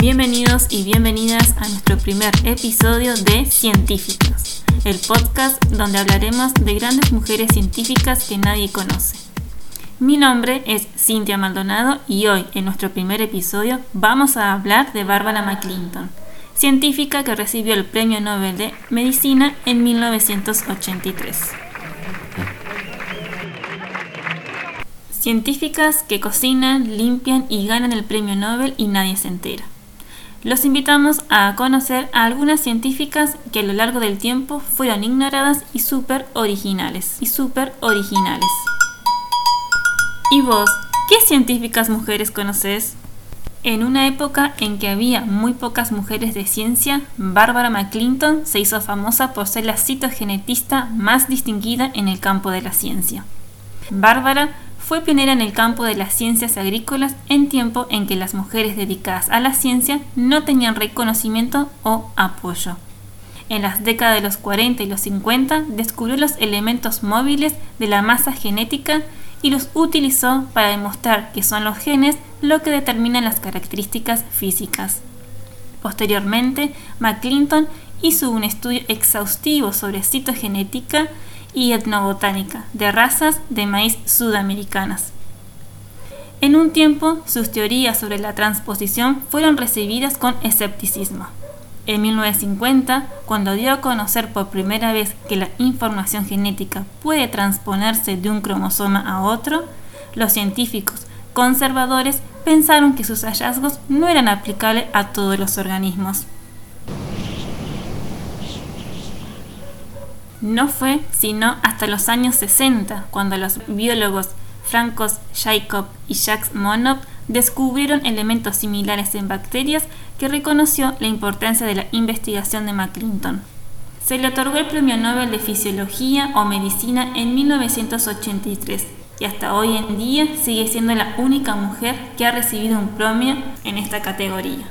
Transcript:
Bienvenidos y bienvenidas a nuestro primer episodio de Científicas, el podcast donde hablaremos de grandes mujeres científicas que nadie conoce. Mi nombre es Cintia Maldonado y hoy en nuestro primer episodio vamos a hablar de Barbara McClinton, científica que recibió el Premio Nobel de Medicina en 1983. Científicas que cocinan, limpian y ganan el premio Nobel y nadie se entera. Los invitamos a conocer a algunas científicas que a lo largo del tiempo fueron ignoradas y súper originales. Y originales. ¿Y vos, qué científicas mujeres conoces? En una época en que había muy pocas mujeres de ciencia, Barbara McClinton se hizo famosa por ser la citogenetista más distinguida en el campo de la ciencia. Bárbara fue pionera en el campo de las ciencias agrícolas en tiempo en que las mujeres dedicadas a la ciencia no tenían reconocimiento o apoyo. En las décadas de los 40 y los 50 descubrió los elementos móviles de la masa genética y los utilizó para demostrar que son los genes lo que determinan las características físicas. Posteriormente, McClinton hizo un estudio exhaustivo sobre citogenética etnobotánica de razas de maíz sudamericanas. En un tiempo, sus teorías sobre la transposición fueron recibidas con escepticismo. En 1950, cuando dio a conocer por primera vez que la información genética puede transponerse de un cromosoma a otro, los científicos conservadores pensaron que sus hallazgos no eran aplicables a todos los organismos. No fue sino hasta los años 60 cuando los biólogos Francos Jacob y Jacques Monod descubrieron elementos similares en bacterias que reconoció la importancia de la investigación de McClinton. Se le otorgó el Premio Nobel de Fisiología o Medicina en 1983 y hasta hoy en día sigue siendo la única mujer que ha recibido un premio en esta categoría.